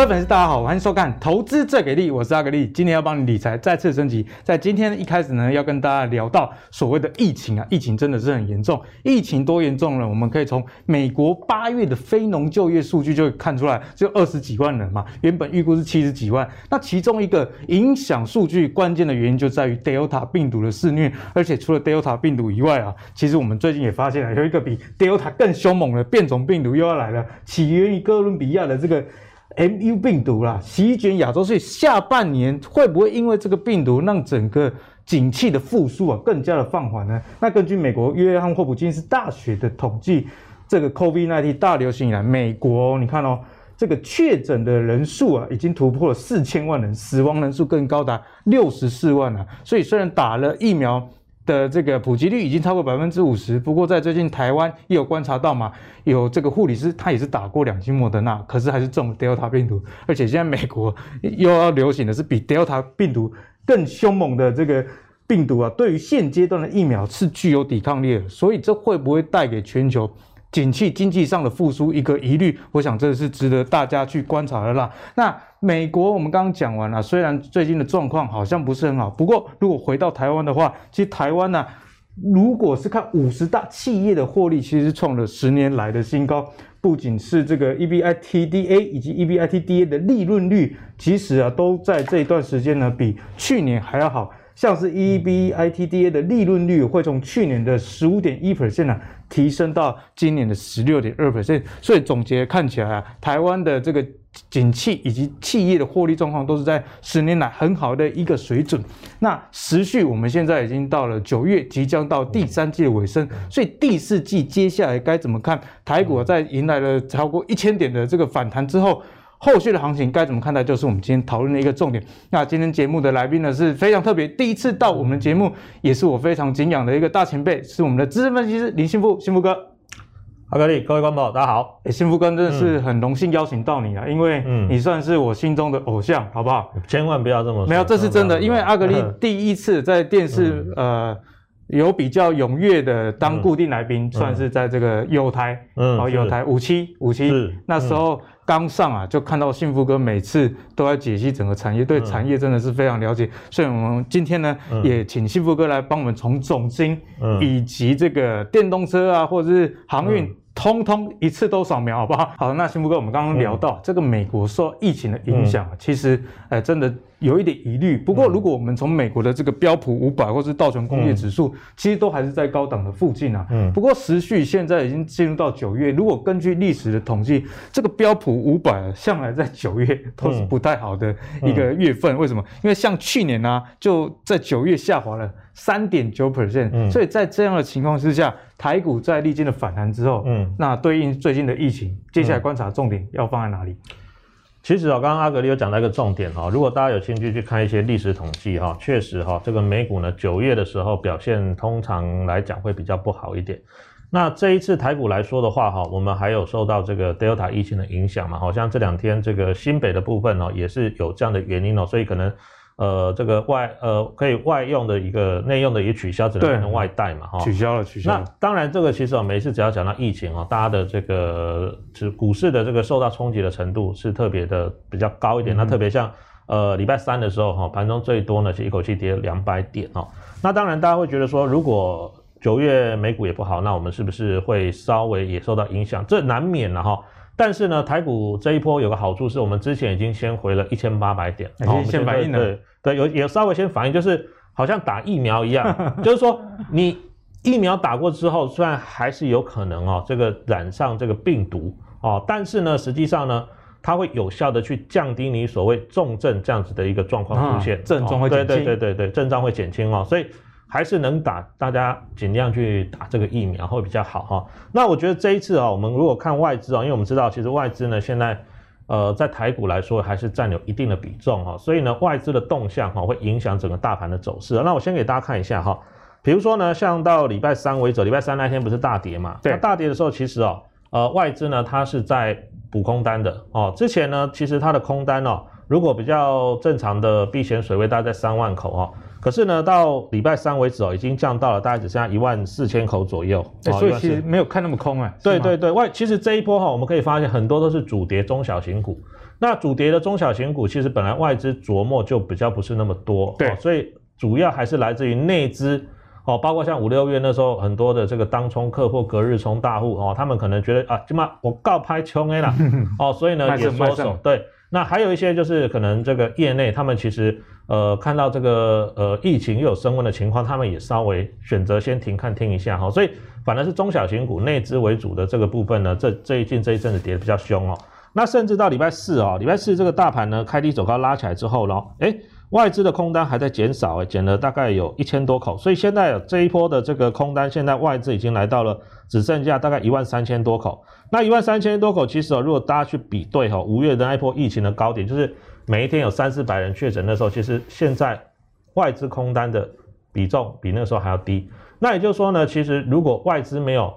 各位粉丝，大家好，欢迎收看《投资最给力》，我是阿格力，今天要帮你理财再次升级。在今天一开始呢，要跟大家聊到所谓的疫情啊，疫情真的是很严重。疫情多严重呢？我们可以从美国八月的非农就业数据就看出来，就二十几万人嘛，原本预估是七十几万。那其中一个影响数据关键的原因就在于 Delta 病毒的肆虐，而且除了 Delta 病毒以外啊，其实我们最近也发现了有一个比 Delta 更凶猛的变种病毒又要来了，起源于哥伦比亚的这个。MU 病毒啦，席卷亚洲，所以下半年会不会因为这个病毒让整个景气的复苏啊更加的放缓呢？那根据美国约翰霍普金斯大学的统计，这个 COVID-19 大流行以来，美国你看哦，这个确诊的人数啊已经突破了四千万人，死亡人数更高达六十四万了。所以虽然打了疫苗。的这个普及率已经超过百分之五十，不过在最近台湾也有观察到嘛，有这个护理师他也是打过两剂莫德纳，可是还是中了 Delta 病毒，而且现在美国又要流行的是比 Delta 病毒更凶猛的这个病毒啊，对于现阶段的疫苗是具有抵抗力的，所以这会不会带给全球景气经济上的复苏一个疑虑？我想这是值得大家去观察的啦。那美国我们刚刚讲完了，虽然最近的状况好像不是很好，不过如果回到台湾的话，其实台湾呢，如果是看五十大企业的获利，其实创了十年来的新高。不仅是这个 EBITDA 以及 EBITDA 的利润率，其实啊都在这一段时间呢比去年还要好。像是 EBITDA 的利润率会从去年的十五点一 percent 呢，提升到今年的十六点二 percent，所以总结看起来啊，台湾的这个景气以及企业的获利状况都是在十年来很好的一个水准。那时序我们现在已经到了九月，即将到第三季的尾声，所以第四季接下来该怎么看？台股在迎来了超过一千点的这个反弹之后。后续的行情该怎么看待，就是我们今天讨论的一个重点。那今天节目的来宾呢是非常特别，第一次到我们节目，也是我非常敬仰的一个大前辈，是我们的资深分析师林信富，信富哥。阿格力，各位观众，大家好。哎，信富哥真的是很荣幸邀请到你啊，嗯、因为你算是我心中的偶像，好不好？千万不要这么说。没有，这是真的，因为阿格力第一次在电视，嗯、呃。有比较踊跃的当固定来宾，嗯、算是在这个友台，嗯，哦，友台五七五七，那时候刚上啊，就看到幸福哥每次都在解析整个产业，对产业真的是非常了解，嗯、所以我们今天呢，嗯、也请幸福哥来帮我们从总经，嗯，以及这个电动车啊，或者是航运。嗯。通通一次都扫描，好不好？好，那幸福哥，我们刚刚聊到、嗯、这个美国受疫情的影响，嗯、其实，哎、呃，真的有一点疑虑。不过，如果我们从美国的这个标普五百或是道琼工业指数，嗯、其实都还是在高档的附近啊。嗯。不过，时序现在已经进入到九月，如果根据历史的统计，这个标普五百向来在九月都是不太好的一个月份。嗯、为什么？因为像去年呢、啊，就在九月下滑了。三点九 percent，所以在这样的情况之下，台股在历经了反弹之后，嗯，那对应最近的疫情，接下来观察重点要放在哪里？其实啊，刚刚阿格里有讲到一个重点哈，如果大家有兴趣去看一些历史统计哈，确实哈，这个美股呢九月的时候表现通常来讲会比较不好一点。那这一次台股来说的话哈，我们还有受到这个 Delta 疫情的影响嘛，好像这两天这个新北的部分呢，也是有这样的原因哦，所以可能。呃，这个外呃可以外用的一个内用的也取消，只能变成外带嘛，哈，取消了，取消了。那当然，这个其实我每次只要讲到疫情啊，大家的这个是股市的这个受到冲击的程度是特别的比较高一点。嗯、那特别像呃礼拜三的时候哈，盘中最多呢是一口气跌了两百点哦。那当然大家会觉得说，如果九月美股也不好，那我们是不是会稍微也受到影响？这难免了哈。但是呢，台股这一波有个好处是我们之前已经先回了一千八百点，已经先反应了。对，有也稍微先反应，就是好像打疫苗一样，就是说你疫苗打过之后，虽然还是有可能哦，这个染上这个病毒哦，但是呢，实际上呢，它会有效的去降低你所谓重症这样子的一个状况出现，啊、症状会减轻，对对对对对，症状会减轻哦，所以还是能打，大家尽量去打这个疫苗会比较好哈。那我觉得这一次啊，我们如果看外资啊，因为我们知道其实外资呢现在。呃，在台股来说，还是占有一定的比重哈，所以呢，外资的动向哈，会影响整个大盘的走势。那我先给大家看一下哈，比如说呢，像到礼拜三为止，礼拜三那天不是大跌嘛？对，那大跌的时候，其实哦，呃，外资呢，它是在补空单的哦。之前呢，其实它的空单哦，如果比较正常的避险水位，大概在三万口哦。可是呢，到礼拜三为止哦，已经降到了大概只剩下一万四千口左右。欸、所以其实没有看那么空哎。对对对，外其实这一波哈，我们可以发现很多都是主跌中小型股。那主跌的中小型股，其实本来外资琢磨就比较不是那么多，对，所以主要还是来自于内资。哦，包括像五六月那时候很多的这个当冲客或隔日冲大户哦，他们可能觉得啊，起码我告拍穷 A 了哦，所以呢也缩手。对，那还有一些就是可能这个业内他们其实呃看到这个呃疫情又有升温的情况，他们也稍微选择先停看听一下哈、所以反而是中小型股内资为主的这个部分呢，这这一近这一阵子跌得比较凶哦。那甚至到礼拜四哦，礼拜四这个大盘呢开低走高拉起来之后呢，诶外资的空单还在减少，诶，减了大概有一千多口，所以现在这一波的这个空单，现在外资已经来到了只剩下大概一万三千多口。那一万三千多口，其实哦，如果大家去比对哈，五月的那一波疫情的高点，就是每一天有三四百人确诊的时候，其实现在外资空单的比重比那个时候还要低。那也就是说呢，其实如果外资没有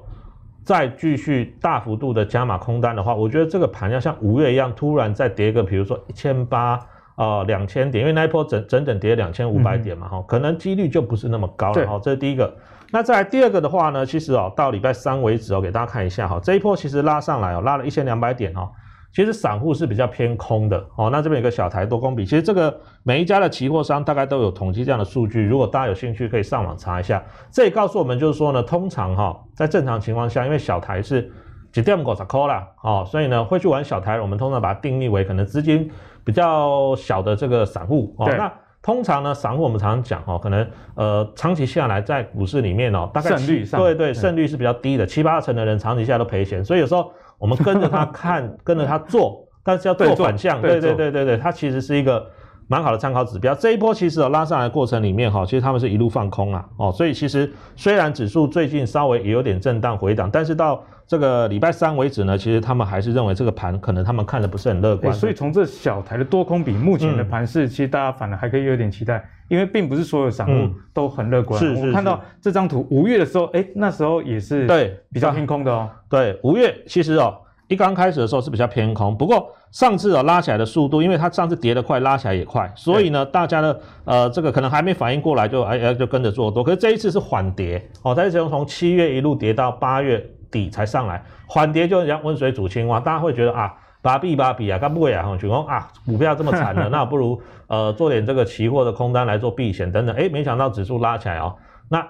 再继续大幅度的加码空单的话，我觉得这个盘要像五月一样突然再跌个，比如说一千八。啊，两千点，因为那一波整整整跌两千五百点嘛，哈、嗯，可能几率就不是那么高了，哈，这是第一个。那再来第二个的话呢，其实哦，到礼拜三为止哦，给大家看一下哈，这一波其实拉上来哦，拉了一千两百点哦，其实散户是比较偏空的哦。那这边有个小台多空比，其实这个每一家的期货商大概都有统计这样的数据，如果大家有兴趣可以上网查一下。这也告诉我们就是说呢，通常哈，在正常情况下，因为小台是几点五十块啦，哦，所以呢会去玩小台，我们通常把它定义为可能资金。比较小的这个散户哦，那通常呢，散户我们常常讲哦，可能呃长期下来在股市里面哦，大概胜率上对对胜率是比较低的，七八成的人长期下来都赔钱，所以有时候我们跟着他 看，跟着他做，但是要做反向，对对对对对，它其实是一个蛮好的参考指标。这一波其实哦拉上来的过程里面哈，其实他们是一路放空啊哦，所以其实虽然指数最近稍微也有点震荡回档，但是到这个礼拜三为止呢，其实他们还是认为这个盘可能他们看的不是很乐观，所以从这小台的多空比，目前的盘势，其实大家反而还可以有点期待，因为并不是所有散户都很乐观。是是，我看到这张图，五月的时候，哎，那时候也是对比较偏空的哦。对，五月其实哦，一刚开始的时候是比较偏空，不过上次哦拉起来的速度，因为它上次跌得快，拉起来也快，所以呢，大家呢，呃，这个可能还没反应过来，就哎哎就跟着做多。可是这一次是缓跌哦，它一次从七月一路跌到八月。底才上来，缓跌就像温水煮青蛙，大家会觉得啊，把比把比啊，干不会啊，就说啊，股票这么惨了，那不如呃做点这个期货的空单来做避险等等，哎，没想到指数拉起来哦，那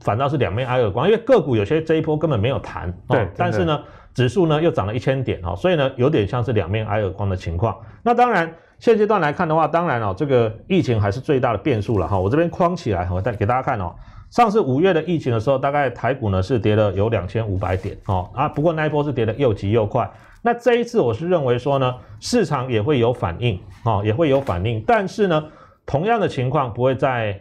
反倒是两面挨耳光，因为个股有些这一波根本没有弹，对，但是呢，指数呢又涨了一千点哦，所以呢有点像是两面挨耳光的情况。那当然现阶段来看的话，当然哦，这个疫情还是最大的变数了哈，我这边框起来，我带给大家看哦。上次五月的疫情的时候，大概台股呢是跌了有两千五百点哦啊，不过那一波是跌得又急又快。那这一次我是认为说呢，市场也会有反应哦，也会有反应，但是呢，同样的情况不会再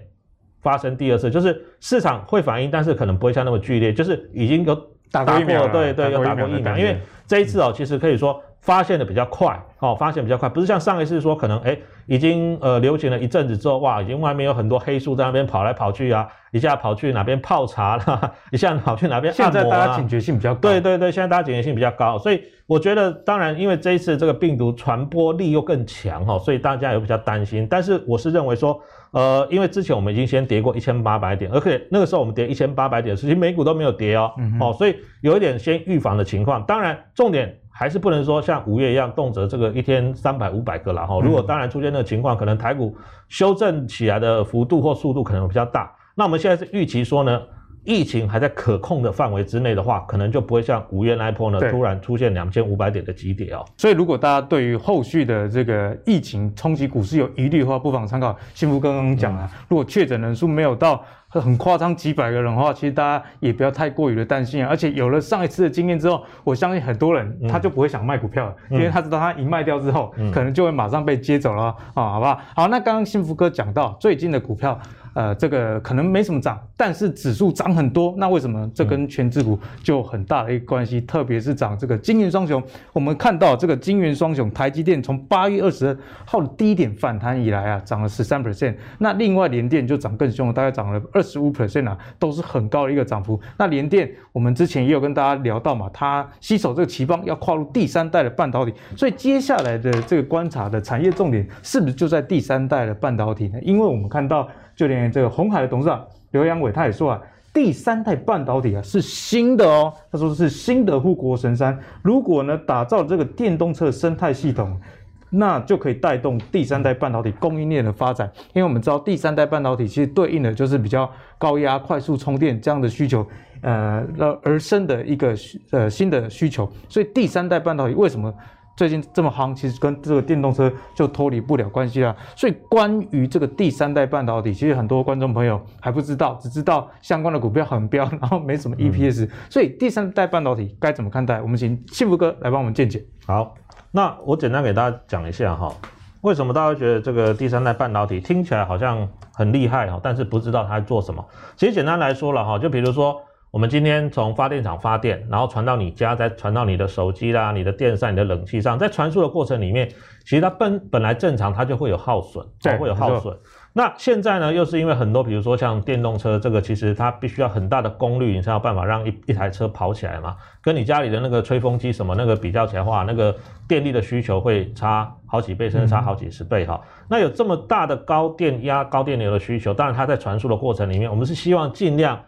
发生第二次，就是市场会反应，但是可能不会像那么剧烈，就是已经有打过疫苗，对对，有打过疫苗，因为这一次哦，其实可以说。发现的比较快，哦，发现比较快，不是像上一次说可能，哎，已经呃流行了一阵子之后，哇，已经外面有很多黑数在那边跑来跑去啊，一下跑去哪边泡茶啦，一下跑去哪边按摩啊。现在大家警觉性比较高。对对对，现在大家警觉性比较高，所以我觉得，当然，因为这一次这个病毒传播力又更强哈，所以大家也比较担心。但是我是认为说，呃，因为之前我们已经先跌过一千八百点，而且那个时候我们跌一千八百点，实际美股都没有跌哦，嗯、哦，所以有一点先预防的情况。当然，重点。还是不能说像五月一样动辄这个一天三百五百个了哈。如果当然出现那个情况，可能台股修正起来的幅度或速度可能比较大。那我们现在是预期说呢，疫情还在可控的范围之内的话，可能就不会像五月那一波呢突然出现两千五百点的急跌哦。所以如果大家对于后续的这个疫情冲击股市有疑虑的话，不妨参考幸福刚刚讲啊，如果确诊人数没有到。很夸张，几百个人的话，其实大家也不要太过于的担心啊。而且有了上一次的经验之后，我相信很多人他就不会想卖股票了，嗯、因为他知道他一卖掉之后，嗯、可能就会马上被接走了啊，好不好？好，那刚刚幸福哥讲到最近的股票。呃，这个可能没什么涨，但是指数涨很多，那为什么？这跟权值股就很大的一个关系，特别是涨这个金元双雄。我们看到这个金元双雄，台积电从八月二十号的低点反弹以来啊，涨了十三 percent。那另外联电就涨更凶了，大概涨了二十五 percent 啊，都是很高的一个涨幅。那联电我们之前也有跟大家聊到嘛，它吸手这个奇邦要跨入第三代的半导体，所以接下来的这个观察的产业重点是不是就在第三代的半导体呢？因为我们看到。就连这个鸿海的董事长刘阳伟他也说啊，第三代半导体啊是新的哦，他说是新的护国神山。如果呢打造这个电动车生态系统，那就可以带动第三代半导体供应链的发展。因为我们知道第三代半导体其实对应的就是比较高压、快速充电这样的需求，呃，而生的一个呃新的需求。所以第三代半导体为什么？最近这么夯，其实跟这个电动车就脱离不了关系了。所以关于这个第三代半导体，其实很多观众朋友还不知道，只知道相关的股票很飙，然后没什么 EPS。所以第三代半导体该怎么看待？我们请幸福哥来帮我们见解。好，那我简单给大家讲一下哈，为什么大家觉得这个第三代半导体听起来好像很厉害哈，但是不知道它做什么？其实简单来说了哈，就比如说。我们今天从发电厂发电，然后传到你家，再传到你的手机啦、你的电扇、你的冷气上，在传输的过程里面，其实它本本来正常，它就会有耗损，对，会有耗损。那现在呢，又是因为很多，比如说像电动车，这个其实它必须要很大的功率，你才有办法让一一台车跑起来嘛。跟你家里的那个吹风机什么那个比较起来的话，那个电力的需求会差好几倍，甚至差好几十倍哈。嗯、那有这么大的高电压、高电流的需求，当然它在传输的过程里面，我们是希望尽量。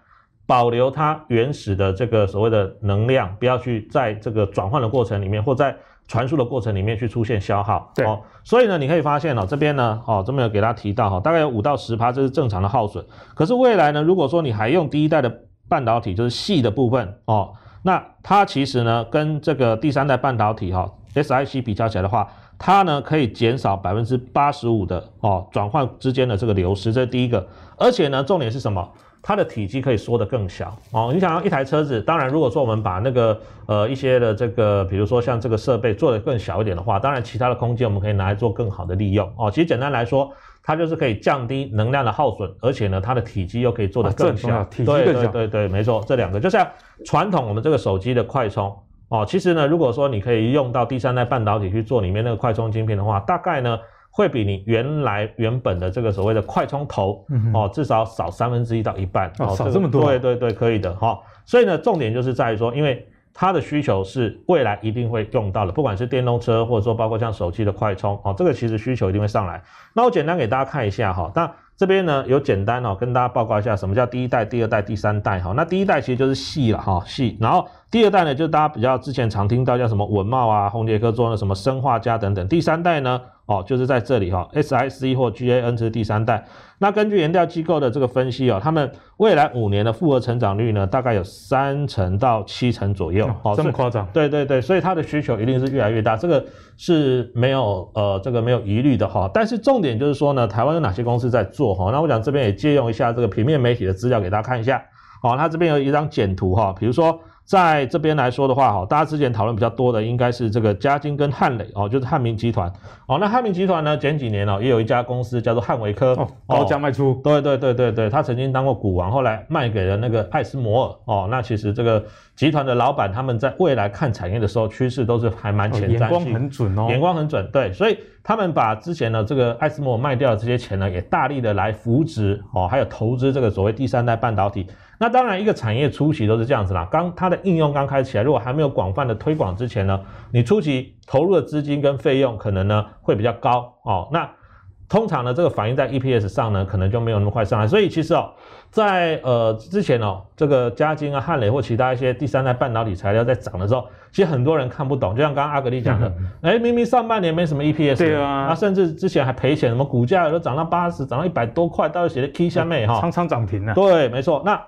保留它原始的这个所谓的能量，不要去在这个转换的过程里面，或在传输的过程里面去出现消耗。对，哦，所以呢，你可以发现哦，这边呢，哦，这边有给大家提到哈，大概有五到十趴，这是正常的耗损。可是未来呢，如果说你还用第一代的半导体，就是细的部分哦，那它其实呢，跟这个第三代半导体哈，SiC 比较起来的话，它呢可以减少百分之八十五的哦转换之间的这个流失，这是第一个。而且呢，重点是什么？它的体积可以缩得更小哦。你想要一台车子，当然如果说我们把那个呃一些的这个，比如说像这个设备做得更小一点的话，当然其他的空间我们可以拿来做更好的利用哦。其实简单来说，它就是可以降低能量的耗损，而且呢，它的体积又可以做得更小。体积更小。对对对对，没错，这两个就像传统我们这个手机的快充哦，其实呢，如果说你可以用到第三代半导体去做里面那个快充晶片的话，大概呢。会比你原来原本的这个所谓的快充头哦，至少少三分之一到一半哦，少这么多，对对对，可以的哈。所以呢，重点就是在于说，因为它的需求是未来一定会用到的，不管是电动车或者说包括像手机的快充哦，这个其实需求一定会上来。那我简单给大家看一下哈，那这边呢有简单哦跟大家报告一下什么叫第一代、第二代、第三代哈。那第一代其实就是细了哈，细，然后。第二代呢，就是大家比较之前常听到叫什么文茂啊、宏杰科做的什么生化家等等。第三代呢，哦，就是在这里哈，SiC 或 GaN 是第三代。那根据研调机构的这个分析哦，他们未来五年的复合成长率呢，大概有三成到七成左右。哦，这么夸张？对对对，所以它的需求一定是越来越大，这个是没有呃这个没有疑虑的哈。但是重点就是说呢，台湾有哪些公司在做哈？那我想这边也借用一下这个平面媒体的资料给大家看一下。好，它这边有一张简图哈，比如说。在这边来说的话，哈，大家之前讨论比较多的应该是这个嘉晶跟汉磊哦，就是汉明集团哦。那汉明集团呢，前几年哦，也有一家公司叫做汉维科哦，高价卖出。对对对对对，他曾经当过股王，后来卖给了那个艾斯摩尔哦。那其实这个集团的老板他们在未来看产业的时候，趋势都是还蛮前瞻性，眼光很准哦，眼光很准。对，所以他们把之前的这个艾斯摩尔卖掉的这些钱呢，也大力的来扶植哦，还有投资这个所谓第三代半导体。那当然，一个产业初期都是这样子啦。刚它的应用刚开始起来，如果还没有广泛的推广之前呢，你初期投入的资金跟费用可能呢会比较高哦。那通常呢，这个反映在 EPS 上呢，可能就没有那么快上来。所以其实哦，在呃之前哦，这个嘉晶啊、汉磊或其他一些第三代半导体材料在涨的时候，其实很多人看不懂。就像刚刚阿格力讲的，哎、嗯，明明上半年没什么 EPS，对啊，那甚至之前还赔钱，什么股价都涨到八十，涨到一百多块，到时写的 K 下面哈，常常涨停啊。对，没错。那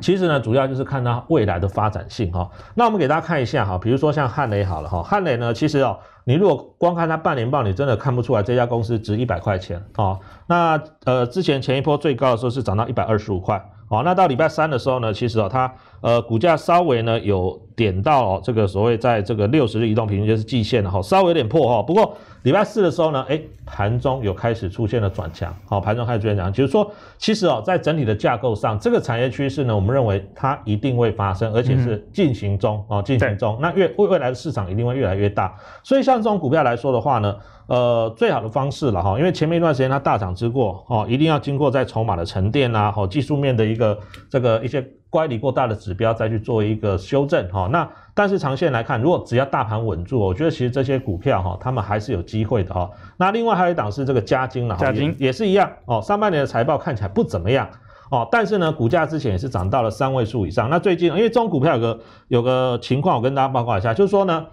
其实呢，主要就是看它未来的发展性哈。那我们给大家看一下哈，比如说像汉雷好了哈，汉雷呢，其实哦，你如果光看它半年报，你真的看不出来这家公司值一百块钱哦。那呃，之前前一波最高的时候是涨到一百二十五块哦。那到礼拜三的时候呢，其实哦，它呃股价稍微呢有点到哦这个所谓在这个六十日移动平均就是季线了哈，稍微有点破哈，不过。礼拜四的时候呢，诶，盘中有开始出现了转强，好，盘中开始出现转强，就是说，其实哦，在整体的架构上，这个产业趋势呢，我们认为它一定会发生，而且是进行中，哦，进行中，那越未未来的市场一定会越来越大，所以像这种股票来说的话呢，呃，最好的方式了哈，因为前面一段时间它大涨之过，哦，一定要经过在筹码的沉淀啊，哦，技术面的一个这个一些乖离过大的指标再去做一个修正，哈，那。但是长线来看，如果只要大盘稳住，我觉得其实这些股票哈，他们还是有机会的哈。那另外还有一档是这个嘉金了，嘉金也是一样哦。上半年的财报看起来不怎么样哦，但是呢，股价之前也是涨到了三位数以上。那最近因为这种股票有个有个情况，我跟大家报告一下，就是说呢，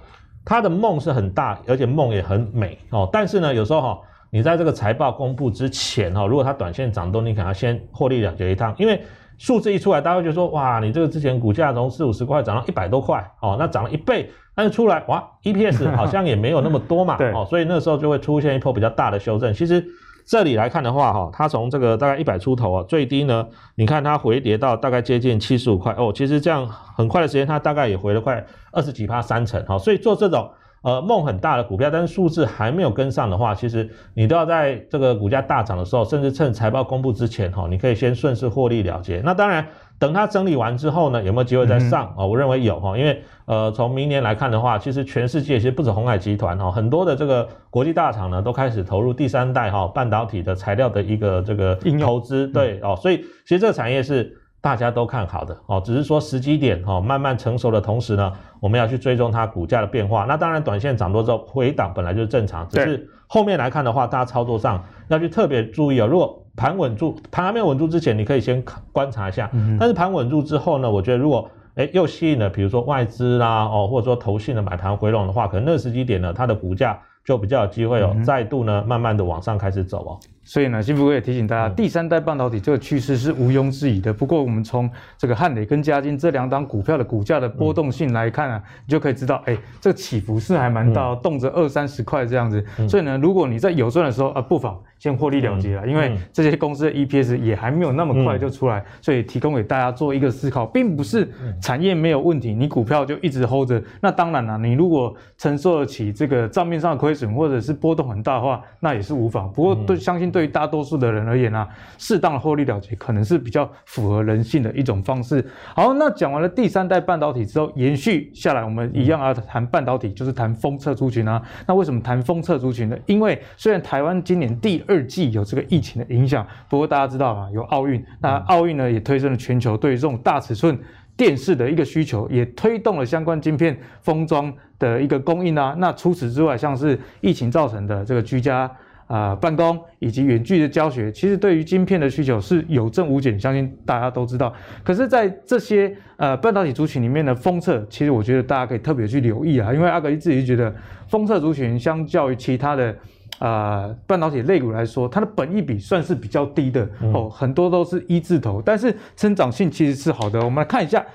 它的梦是很大，而且梦也很美哦。但是呢，有时候哈，你在这个财报公布之前哈，如果它短线涨多，你可能要先获利了结一趟，因为数字一出来，大家会觉得说，哇，你这个之前股价从四五十块涨到一百多块哦，那涨了一倍，但是出来哇，EPS 好像也没有那么多嘛，哦，所以那时候就会出现一波比较大的修正。其实这里来看的话哈，它从这个大概一百出头啊，最低呢，你看它回跌到大概接近七十五块哦，其实这样很快的时间，它大概也回了快。二十几趴三成，哈，所以做这种呃梦很大的股票，但是数字还没有跟上的话，其实你都要在这个股价大涨的时候，甚至趁财报公布之前，哈，你可以先顺势获利了结。那当然，等它整理完之后呢，有没有机会再上啊？我认为有哈，因为呃从明年来看的话，其实全世界其实不止鸿海集团哈，很多的这个国际大厂呢都开始投入第三代哈半导体的材料的一个这个投资，对哦，所以其实这个产业是。大家都看好的哦，只是说时机点哦慢慢成熟的同时呢，我们要去追踪它股价的变化。那当然，短线涨多之后回档本来就是正常，只是后面来看的话，大家操作上要去特别注意哦。如果盘稳住，盘还没有稳住之前，你可以先观察一下。但是盘稳住之后呢，我觉得如果哎又吸引了，比如说外资啦哦，或者说投信的买盘回笼的话，可能那个时机点呢，它的股价就比较有机会哦，再度呢慢慢的往上开始走哦。所以呢，幸福哥也提醒大家，第三代半导体这个趋势是毋庸置疑的。不过，我们从这个汉磊跟嘉金这两档股票的股价的波动性来看啊，你就可以知道，哎，这个起伏是还蛮大，动辄二三十块这样子。所以呢，如果你在有赚的时候啊，不妨先获利了结了，因为这些公司的 EPS 也还没有那么快就出来，所以提供给大家做一个思考，并不是产业没有问题，你股票就一直 hold 着。那当然了，你如果承受得起这个账面上的亏损，或者是波动很大的话，那也是无妨。不过，对，相信。对于大多数的人而言啊，适当的获利了结可能是比较符合人性的一种方式。好，那讲完了第三代半导体之后，延续下来，我们一样要谈半导体，就是谈封测族群啊。那为什么谈封测族群呢？因为虽然台湾今年第二季有这个疫情的影响，不过大家知道嘛，有奥运，那奥运呢也推升了全球对于这种大尺寸电视的一个需求，也推动了相关晶片封装的一个供应啊。那除此之外，像是疫情造成的这个居家。啊、呃，办公以及远距的教学，其实对于晶片的需求是有增无减，相信大家都知道。可是，在这些呃半导体族群里面的封测，其实我觉得大家可以特别去留意啊，因为阿格力自己觉得封测族群相较于其他的啊、呃、半导体类股来说，它的本益比算是比较低的哦，很多都是一字头，但是成长性其实是好的。我们来看一下。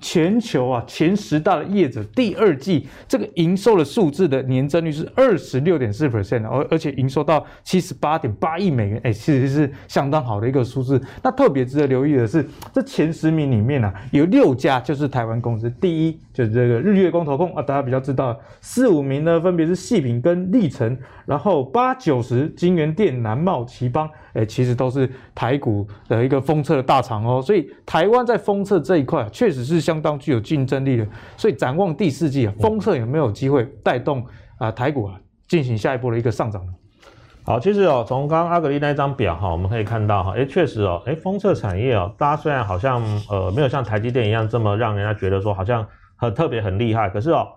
全球啊，前十大的业者第二季这个营收的数字的年增率是二十六点四 percent，而而且营收到七十八点八亿美元，哎，其实是相当好的一个数字。那特别值得留意的是，这前十名里面、啊，有六家就是台湾公司，第一就是这个日月光投控啊，大家比较知道，四五名呢分别是细品跟力成，然后八九十金元电、南茂、頎邦，哎，其实都是台股的一个封测的大厂哦。所以台湾在封测这一块确实是。相当具有竞争力的，所以展望第四季啊，封测有没有机会带动啊台股啊进行下一波的一个上涨呢？好，其实哦，从刚刚阿格力那张表哈，我们可以看到哈，哎，确实哦，哎，封测产业哦，大家虽然好像呃没有像台积电一样这么让人家觉得说好像很特别很厉害，可是哦，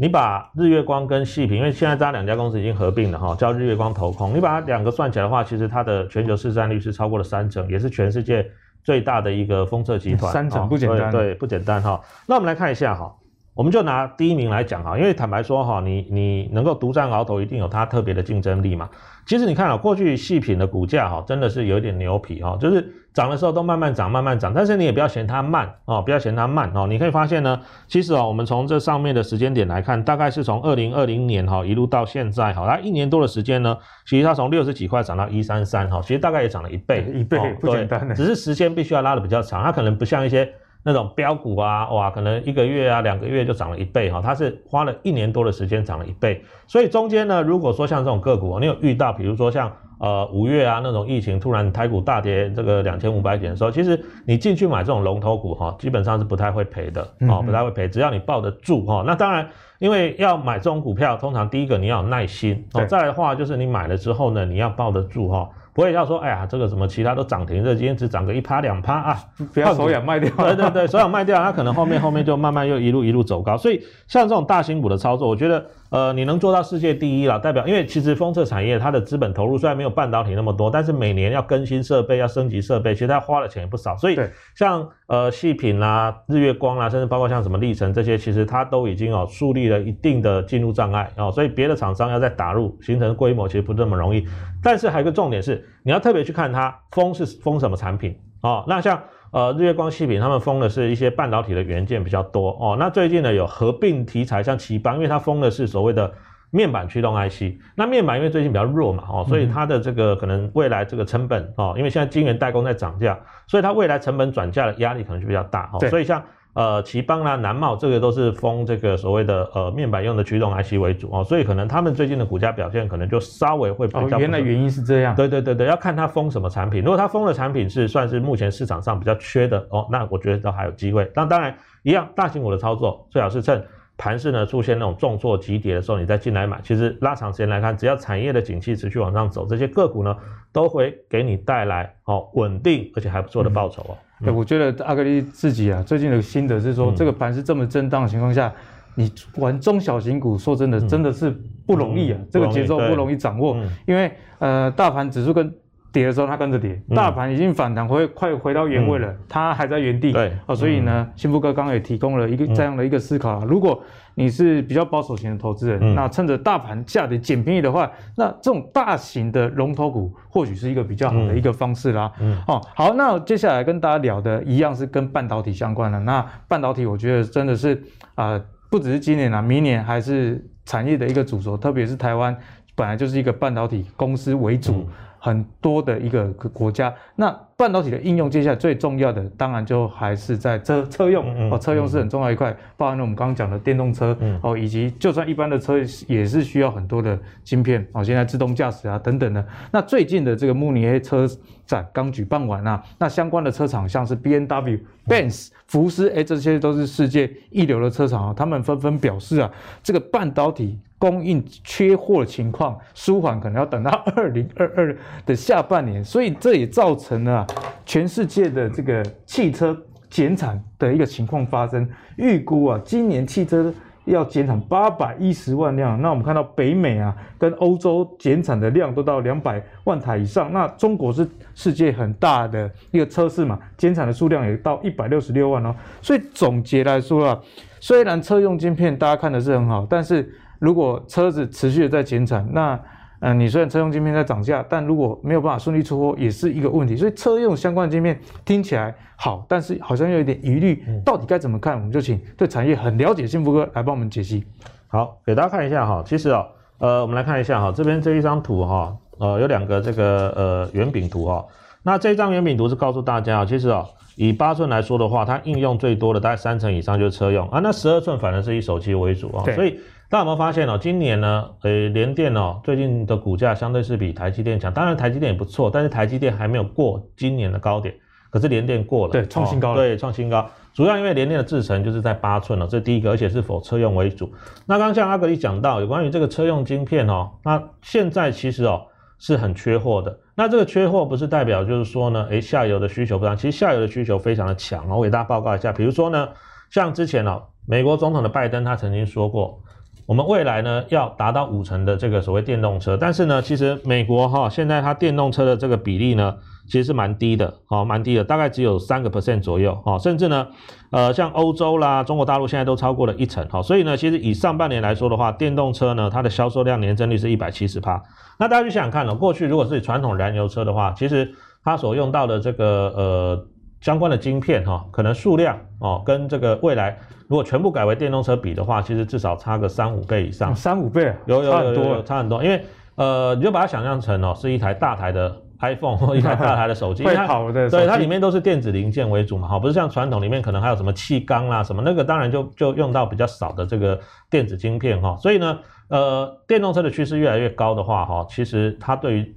你把日月光跟细品，因为现在这两家公司已经合并了哈，叫日月光投控，你把它两个算起来的话，其实它的全球市占率是超过了三成，也是全世界。最大的一个封测集团，三成不简单，对不简单哈。那我们来看一下哈，我们就拿第一名来讲哈，因为坦白说哈，你你能够独占鳌头，一定有它特别的竞争力嘛。其实你看啊，过去细品的股价哈，真的是有点牛皮哈，就是。涨的时候都慢慢涨，慢慢涨，但是你也不要嫌它慢哦，不要嫌它慢哦。你可以发现呢，其实哦，我们从这上面的时间点来看，大概是从二零二零年哈一路到现在哈，它一年多的时间呢，其实它从六十几块涨到一三三哈，其实大概也涨了一倍，一倍不简单的。只是时间必须要拉的比较长，它可能不像一些那种标股啊，哇，可能一个月啊两个月就涨了一倍哈，它是花了一年多的时间涨了一倍。所以中间呢，如果说像这种个股，你有遇到，比如说像。呃，五月啊，那种疫情突然台股大跌，这个两千五百点的时候，其实你进去买这种龙头股哈，基本上是不太会赔的哦，不太会赔，只要你抱得住哈。那当然，因为要买这种股票，通常第一个你要有耐心哦，再来的话就是你买了之后呢，你要抱得住哈，不会要说，哎呀，这个什么其他都涨停，这今天只涨个一趴两趴啊，不要手痒卖掉。对对对，手痒卖掉，它可能后面后面就慢慢又一路一路走高。所以像这种大型股的操作，我觉得。呃，你能做到世界第一了，代表因为其实封测产业它的资本投入虽然没有半导体那么多，但是每年要更新设备、要升级设备，其实它花的钱也不少。所以像呃细品啦、日月光啦，甚至包括像什么历程这些，其实它都已经哦树立了一定的进入障碍哦，所以别的厂商要再打入形成规模，其实不那么容易。但是还有一个重点是，你要特别去看它封是封什么产品哦。那像呃日月光细品，他们封的是一些半导体的元件比较多哦。那最近呢有合并题材，像奇邦，因为它封的是所谓的。面板驱动 IC，那面板因为最近比较弱嘛，哦，所以它的这个可能未来这个成本哦，因为现在晶圆代工在涨价，所以它未来成本转嫁的压力可能就比较大哦。所以像呃奇邦啦、南茂这个都是封这个所谓的呃面板用的驱动 IC 为主哦，所以可能他们最近的股价表现可能就稍微会比较。原来原因是这样。对对对对，要看它封什么产品。如果它封的产品是算是目前市场上比较缺的哦，那我觉得都还有机会。那当然一样，大型股的操作最好是趁。盘势呢出现那种重挫急跌的时候，你再进来买，其实拉长时间来看，只要产业的景气持续往上走，这些个股呢都会给你带来哦稳定而且还不错的报酬哦。我觉得阿格力自己啊最近的心得是说，嗯、这个盘是这么震荡的情况下，你玩中小型股，说真的真的是不容易啊，嗯、这个节奏不容易掌握，嗯、因为呃大盘指数跟跌的时候，它跟着跌；大盘已经反弹回快回到原位了，它还在原地。对，哦，所以呢，幸福哥刚刚也提供了一个这样的一个思考啊。如果你是比较保守型的投资人，那趁着大盘下跌捡便宜的话，那这种大型的龙头股或许是一个比较好的一个方式啦。嗯，哦，好，那接下来跟大家聊的一样是跟半导体相关的。那半导体，我觉得真的是啊，不只是今年啊，明年还是产业的一个主轴，特别是台湾本来就是一个半导体公司为主。很多的一个国家，那半导体的应用，接下来最重要的，当然就还是在车车用。哦，车用是很重要一块，包含了我们刚刚讲的电动车。哦，以及就算一般的车也是需要很多的芯片。哦，现在自动驾驶啊等等的。那最近的这个慕尼黑车展刚举办完啊，那相关的车厂像是 BMW、Benz、福斯，哎，这些都是世界一流的车厂啊，他们纷纷表示啊，这个半导体。供应缺货情况舒缓，可能要等到 二零二二的下半年，所以这也造成了全世界的这个汽车减产的一个情况发生。预估啊，今年汽车要减产八百一十万辆。那我们看到北美啊，跟欧洲减产的量都到两百万台以上。那中国是世界很大的一个车市嘛，减产的数量也到一百六十六万哦。所以总结来说啊，虽然车用晶片大家看的是很好，但是如果车子持续的在减产，那，呃，你虽然车用晶片在涨价，但如果没有办法顺利出货，也是一个问题。所以车用相关的晶片听起来好，但是好像又有点疑虑，到底该怎么看？我们就请对产业很了解幸福哥来帮我们解析。好，给大家看一下哈，其实哦，呃，我们来看一下哈，这边这一张图哈，呃，有两个这个呃圆饼图哈，那这张圆饼图是告诉大家啊，其实哦，以八寸来说的话，它应用最多的大概三成以上就是车用啊，那十二寸反而是以手机为主啊，所以。大家有没有发现哦？今年呢，呃，联电哦，最近的股价相对是比台积电强。当然，台积电也不错，但是台积电还没有过今年的高点。可是联电过了，对，创新高了。对，创新高。主要因为联电的制程就是在八寸了，这是第一个，而且是否车用为主。那刚刚像阿格力讲到有关于这个车用晶片哦，那现在其实哦是很缺货的。那这个缺货不是代表就是说呢，诶，下游的需求不强，其实下游的需求非常的强哦。我给大家报告一下，比如说呢，像之前哦，美国总统的拜登他曾经说过。我们未来呢要达到五成的这个所谓电动车，但是呢，其实美国哈现在它电动车的这个比例呢，其实是蛮低的，哦，蛮低的，大概只有三个 percent 左右，哦，甚至呢，呃，像欧洲啦、中国大陆现在都超过了一成，好，所以呢，其实以上半年来说的话，电动车呢它的销售量年增率是一百七十趴。那大家去想想看呢，过去如果是传统燃油车的话，其实它所用到的这个呃。相关的晶片哈，可能数量哦，跟这个未来如果全部改为电动车比的话，其实至少差个三五倍以上。三五倍，有有有有差很多。因为呃，你就把它想象成哦，是一台大台的 iPhone 或一台 大台的手机，会跑的。对，它里面都是电子零件为主嘛，哈，不是像传统里面可能还有什么气缸啦什么，那个当然就就用到比较少的这个电子晶片哈。所以呢，呃，电动车的趋势越来越高的话哈，其实它对于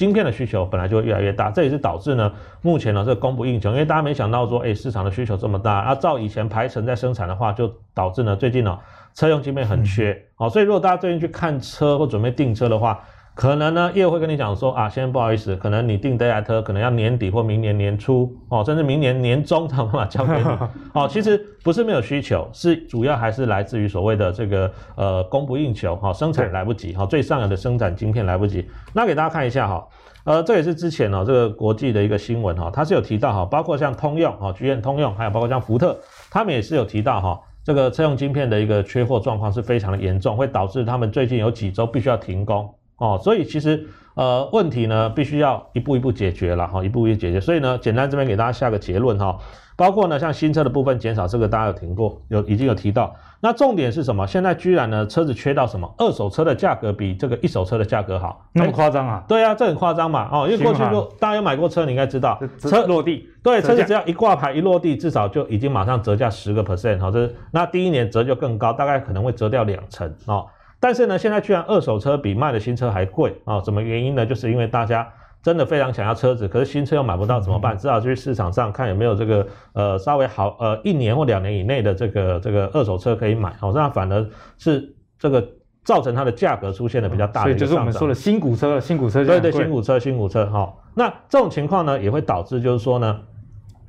晶片的需求本来就会越来越大，这也是导致呢，目前呢这个供不应求，因为大家没想到说，哎，市场的需求这么大，啊，照以前排程在生产的话，就导致呢最近呢车用晶片很缺，好，所以如果大家最近去看车或准备订车的话，可能呢，业务会跟你讲说啊，先生不好意思，可能你订这台车可能要年底或明年年初哦，甚至明年年中才有办法交给你 哦。其实不是没有需求，是主要还是来自于所谓的这个呃供不应求哈、哦，生产来不及哈、哦，最上游的生产晶片来不及。那给大家看一下哈，呃，这也是之前呢、哦、这个国际的一个新闻哈，它是有提到哈，包括像通用哈，GM 通用，还有包括像福特，他们也是有提到哈，这个车用晶片的一个缺货状况是非常的严重，会导致他们最近有几周必须要停工。哦，所以其实呃问题呢，必须要一步一步解决了哈，一步一步解决。所以呢，简单这边给大家下个结论哈，包括呢像新车的部分减少，这个大家有听过，有已经有提到。那重点是什么？现在居然呢车子缺到什么？二手车的价格比这个一手车的价格好，那么夸张啊？对啊，这很夸张嘛。哦，因为过去就大家有买过车，你应该知道，车落地，对，车子只要一挂牌一落地，至少就已经马上折价十个 percent 哈，这是那第一年折就更高，大概可能会折掉两成哦。但是呢，现在居然二手车比卖的新车还贵啊、哦？什么原因呢？就是因为大家真的非常想要车子，可是新车又买不到怎么办？只好去市场上看有没有这个呃稍微好呃一年或两年以内的这个这个二手车可以买哦，那反而是这个造成它的价格出现了比较大的一个上涨。所以就是我们说的新股车，新股车对对，新股车新股车哈、哦。那这种情况呢，也会导致就是说呢，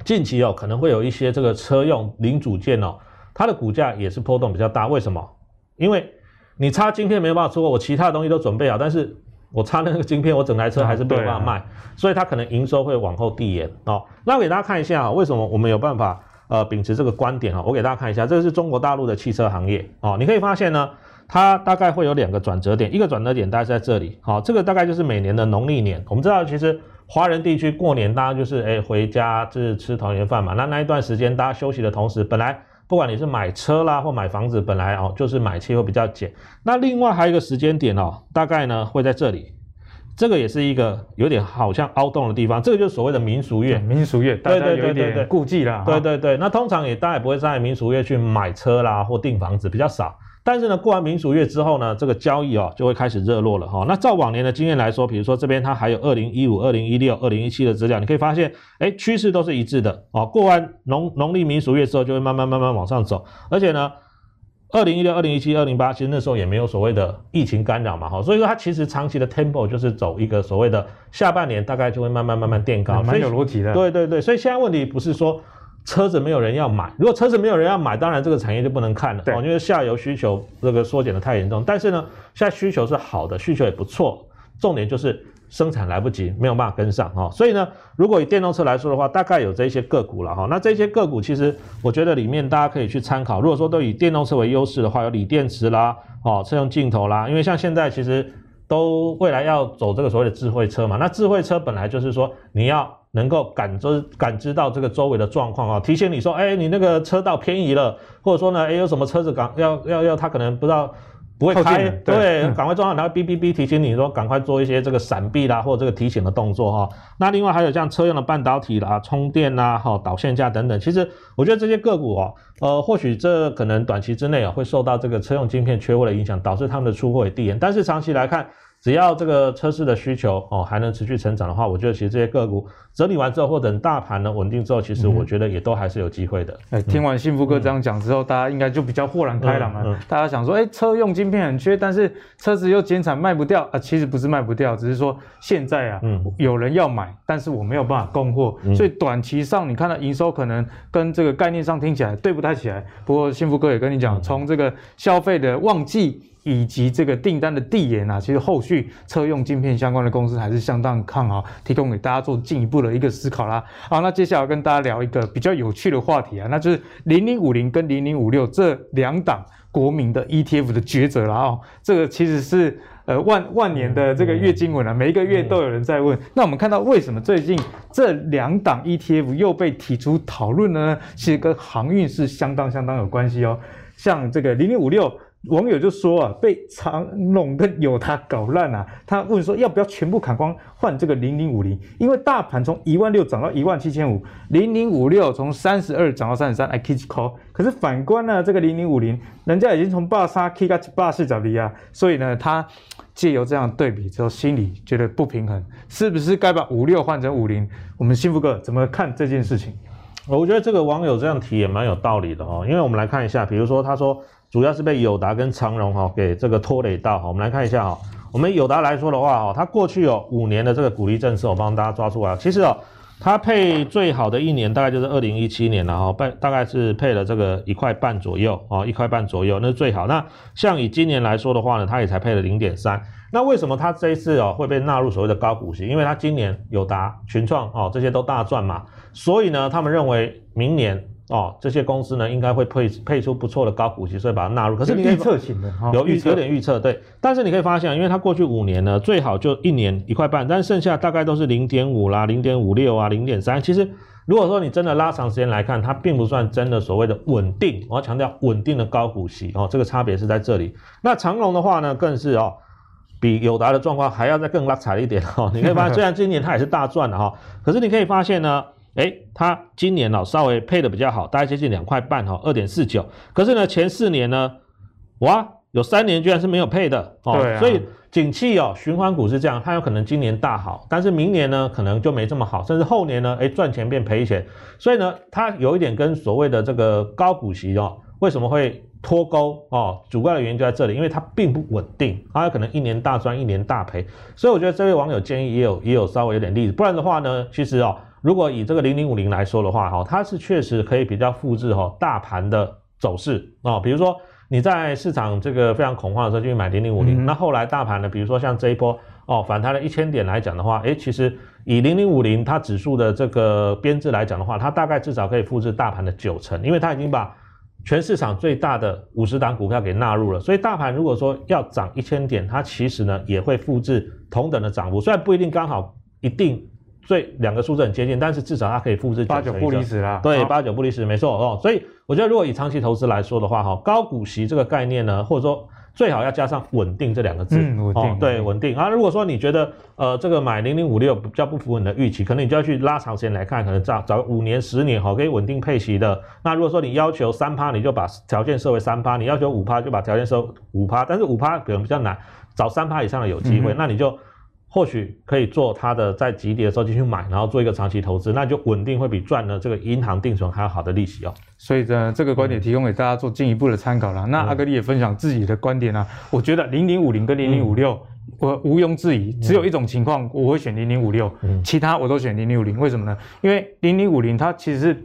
近期哦可能会有一些这个车用零组件哦，它的股价也是波动比较大。为什么？因为你插晶片没有办法出货，我其他的东西都准备好，但是我插那个晶片，我整台车还是没有办法卖，所以它可能营收会往后递延哦。那我给大家看一下啊，为什么我们有办法呃秉持这个观点啊？我给大家看一下，这个是中国大陆的汽车行业哦，你可以发现呢，它大概会有两个转折点，一个转折点大概是在这里，好，这个大概就是每年的农历年。我们知道其实华人地区过年大家就是哎回家就是吃团圆饭嘛，那那一段时间大家休息的同时，本来。不管你是买车啦或买房子，本来哦就是买气会比较减。那另外还有一个时间点哦，大概呢会在这里，这个也是一个有点好像凹洞的地方。这个就是所谓的民俗月，民俗月，对对对对对顾忌啦。对对对，那通常也大家也不会在民俗月去买车啦或订房子，比较少。但是呢，过完民俗月之后呢，这个交易哦就会开始热络了哈。那照往年的经验来说，比如说这边它还有二零一五、二零一六、二零一七的资料，你可以发现，哎，趋势都是一致的哦。过完农农历民俗月之后，就会慢慢慢慢往上走。而且呢，二零一六、二零一七、二零一八，其实那时候也没有所谓的疫情干扰嘛哈。所以说它其实长期的 tempo 就是走一个所谓的下半年大概就会慢慢慢慢垫高，蛮有逻辑的。对对对，所以现在问题不是说。车子没有人要买，如果车子没有人要买，当然这个产业就不能看了哦，因为下游需求这个缩减的太严重。但是呢，现在需求是好的，需求也不错，重点就是生产来不及，没有办法跟上哈。所以呢，如果以电动车来说的话，大概有这些个股了哈。那这些个股其实我觉得里面大家可以去参考。如果说都以电动车为优势的话，有锂电池啦，哦，车用镜头啦，因为像现在其实都未来要走这个所谓的智慧车嘛。那智慧车本来就是说你要。能够感知感知到这个周围的状况啊，提醒你说，哎，你那个车道偏移了，或者说呢，哎，有什么车子刚要要要，他可能不知道不会开，对，对赶快装上，然后哔哔哔提醒你说，赶快做一些这个闪避啦，或者这个提醒的动作哈。那另外还有像车用的半导体啦、充电啦、哈导线架等等，其实我觉得这些个股哦，呃，或许这可能短期之内啊会受到这个车用晶片缺货的影响，导致他们的出货也递延，但是长期来看。只要这个车市的需求哦还能持续成长的话，我觉得其实这些个股整理完之后，或等大盘呢稳定之后，其实我觉得也都还是有机会的。哎、嗯，听完幸福哥这样讲之后，嗯、大家应该就比较豁然开朗了。大家想说，哎，车用晶片很缺，但是车子又减产卖不掉啊？其实不是卖不掉，只是说现在啊，嗯、有人要买，但是我没有办法供货，嗯、所以短期上你看到营收可能跟这个概念上听起来对不太起来。不过幸福哥也跟你讲，从这个消费的旺季。以及这个订单的递延啊，其实后续车用晶片相关的公司还是相当看好，提供给大家做进一步的一个思考啦。好，那接下来跟大家聊一个比较有趣的话题啊，那就是零零五零跟零零五六这两档国民的 ETF 的抉择了啊。这个其实是呃万万年的这个月经文啊，每一个月都有人在问。那我们看到为什么最近这两档 ETF 又被提出讨论呢？其实跟航运是相当相当有关系哦。像这个零零五六。网友就说啊，被长荣跟友他搞烂啊。他问说，要不要全部砍光换这个零零五零？因为大盘从一万六涨到一万七千五，零零五六从三十二涨到三十三，，I keep call。可是反观呢，这个零零五零，人家已经从八三 K 到八四点零啊。所以呢，他借由这样对比之后，心里觉得不平衡，是不是该把五六换成五零？我们幸福哥怎么看这件事情？我觉得这个网友这样提也蛮有道理的哦，因为我们来看一下，比如说他说。主要是被友达跟长荣哈给这个拖累到哈，我们来看一下哈，我们友达来说的话哦，它过去有五年的这个股利政策，我帮大家抓出来。其实哦，它配最好的一年大概就是二零一七年了哈，配大概是配了这个一块半左右哦，一块半左右那是最好。那像以今年来说的话呢，它也才配了零点三。那为什么它这一次哦会被纳入所谓的高股息？因为它今年友达、群创哦这些都大赚嘛，所以呢，他们认为明年。哦，这些公司呢，应该会配配出不错的高股息，所以把它纳入。可是你预测型的，有预有点预测对。但是你可以发现，因为它过去五年呢，最好就一年一块半，但剩下大概都是零点五啦、零点五六啊、零点三。其实如果说你真的拉长时间来看，它并不算真的所谓的稳定。我要强调稳定的高股息哦，这个差别是在这里。那长荣的话呢，更是哦，比友达的状况还要再更拉惨一点哦。你可以发现，虽然今年它也是大赚的哈，可是你可以发现呢。诶，它今年哦稍微配的比较好，大概接近两块半哈，二点四九。可是呢，前四年呢，哇，有三年居然是没有配的哦。所以景气哦，循环股是这样，它有可能今年大好，但是明年呢可能就没这么好，甚至后年呢，诶，赚钱变赔钱。所以呢，它有一点跟所谓的这个高股息哦，为什么会脱钩哦？主要的原因就在这里，因为它并不稳定，它有可能一年大赚，一年大赔。所以我觉得这位网友建议也有也有稍微有点例子，不然的话呢，其实哦。如果以这个零零五零来说的话，哈，它是确实可以比较复制哈大盘的走势啊。比如说你在市场这个非常恐慌的时候就去买零零五零，那后来大盘呢，比如说像这一波哦反弹了一千点来讲的话，诶，其实以零零五零它指数的这个编制来讲的话，它大概至少可以复制大盘的九成，因为它已经把全市场最大的五十档股票给纳入了。所以大盘如果说要涨一千点，它其实呢也会复制同等的涨幅，虽然不一定刚好一定。所以两个数字很接近，但是至少它可以复制八九不离十啦。对，八九不离十，没错哦。所以我觉得，如果以长期投资来说的话，哈，高股息这个概念呢，或者说最好要加上稳定这两个字。嗯，稳定。对，稳定。啊，如果说你觉得呃这个买零零五六比较不符合你的预期，可能你就要去拉长时间来看，可能找找五年、十年，哈，可以稳定配息的。那如果说你要求三趴，你就把条件设为三趴；你要求五趴，就把条件设五趴。但是五趴可能比较难，找三趴以上的有机会，嗯、那你就。或许可以做它的在急跌的时候进去买，然后做一个长期投资，那就稳定会比赚了这个银行定存还要好的利息哦。所以呢，这个观点提供给大家做进一步的参考了。嗯、那阿格力也分享自己的观点啊，我觉得零零五零跟零零五六，我毋庸置疑，只有一种情况我会选零零五六，其他我都选零零五零。为什么呢？因为零零五零它其实是。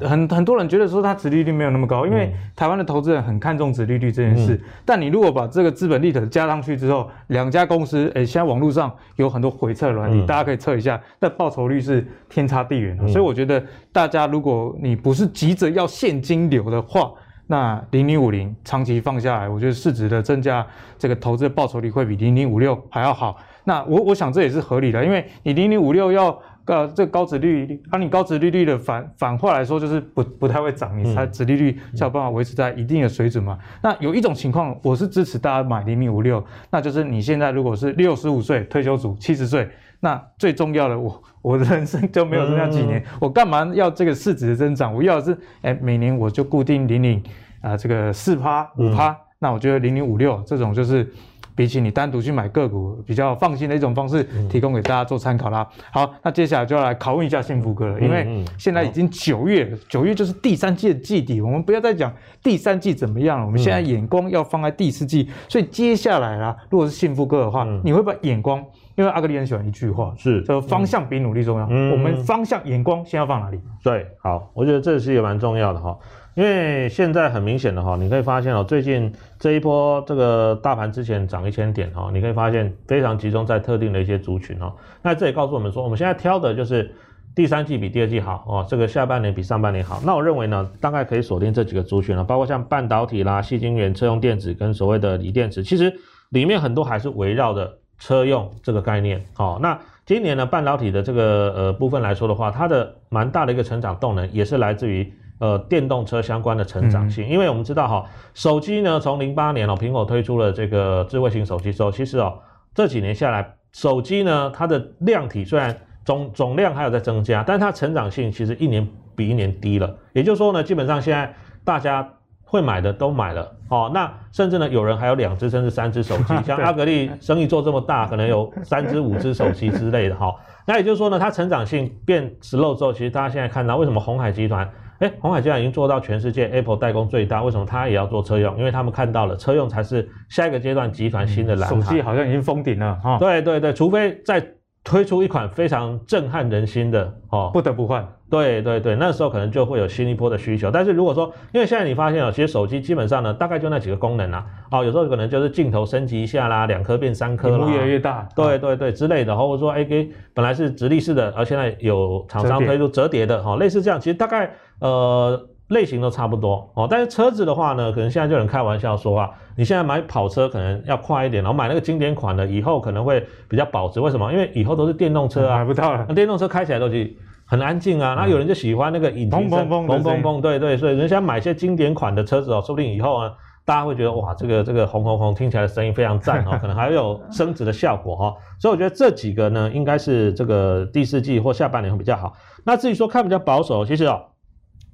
很很多人觉得说它殖利率没有那么高，因为台湾的投资人很看重殖利率这件事。但你如果把这个资本利得加上去之后，两家公司，诶，现在网络上有很多回测软体，大家可以测一下，但报酬率是天差地远。所以我觉得大家如果你不是急着要现金流的话，那零零五零长期放下来，我觉得市值的增加，这个投资的报酬率会比零零五六还要好。那我我想这也是合理的，因为你零零五六要。呃，这个高值利率，按、啊、你高值利率的反反话来说，就是不不太会涨，你才值利率才有办法维持在一定的水准嘛。嗯、那有一种情况，我是支持大家买零零五六，那就是你现在如果是六十五岁退休族，七十岁，那最重要的，我我的人生就没有剩下几年，嗯、我干嘛要这个市值的增长？我要的是，哎，每年我就固定领领啊，这个四趴五趴，那我觉得零零五六这种就是。比起你单独去买个股，比较放心的一种方式，提供给大家做参考啦。好，那接下来就要来拷问一下幸福哥了，因为现在已经九月，九月就是第三季的季底，我们不要再讲第三季怎么样了，我们现在眼光要放在第四季。所以接下来啦，如果是幸福哥的话，你会把眼光，因为阿格里很喜欢一句话，是说方向比努力重要。我们方向眼光先要放哪里？对，好，我觉得这是也蛮重要的哈。因为现在很明显的哈，你可以发现哦，最近 这一波这个大盘之前涨一千点哈，你可以发现非常集中在特定的一些族群哦。那这也告诉我们说，我们现在挑的就是第三季比第二季好哦，这个下半年比上半年好。那我认为呢，大概可以锁定这几个族群了，包括像半导体啦、矽晶圆、车用电子跟所谓的锂电池，其实里面很多还是围绕着车用这个概念哦。那今年呢，半导体的这个呃部分来说的话，它的蛮大的一个成长动能也是来自于。呃，电动车相关的成长性，因为我们知道哈，手机呢，从零八年哦，苹果推出了这个智慧型手机之后，其实哦，这几年下来，手机呢，它的量体虽然总总量还有在增加，但是它成长性其实一年比一年低了。也就是说呢，基本上现在大家会买的都买了哦，那甚至呢，有人还有两只甚至三只手机，像阿格力生意做这么大，可能有三只五只手机之类的哈。那也就是说呢，它成长性变 slow 之后，其实大家现在看到为什么鸿海集团。哎，鸿海既然已经做到全世界 Apple 代工最大，为什么它也要做车用？因为他们看到了车用才是下一个阶段集团新的蓝海。手机好像已经封顶了哈。对对对，除非再。推出一款非常震撼人心的哦，不得不换。对对对，那时候可能就会有新一波的需求。但是如果说，因为现在你发现哦，其实手机基本上呢，大概就那几个功能啊，哦，有时候可能就是镜头升级一下啦，两颗变三颗啦，越来越大。对对对，之类的，或者说哎给本来是直立式的，而现在有厂商推出折叠的哈，类似这样，其实大概呃。类型都差不多哦，但是车子的话呢，可能现在就有人开玩笑说啊，你现在买跑车可能要快一点，然后买那个经典款的，以后可能会比较保值。为什么？因为以后都是电动车啊，买不到了。那电动车开起来都是很安静啊，那、嗯、有人就喜欢那个引擎声，砰砰砰砰，对对，所以人家买一些经典款的车子哦，说不定以后啊，大家会觉得哇，这个这个轰轰轰听起来的声音非常赞哦，可能还有升值的效果哈。所以我觉得这几个呢，应该是这个第四季或下半年会比较好。那至于说看比较保守，其实哦。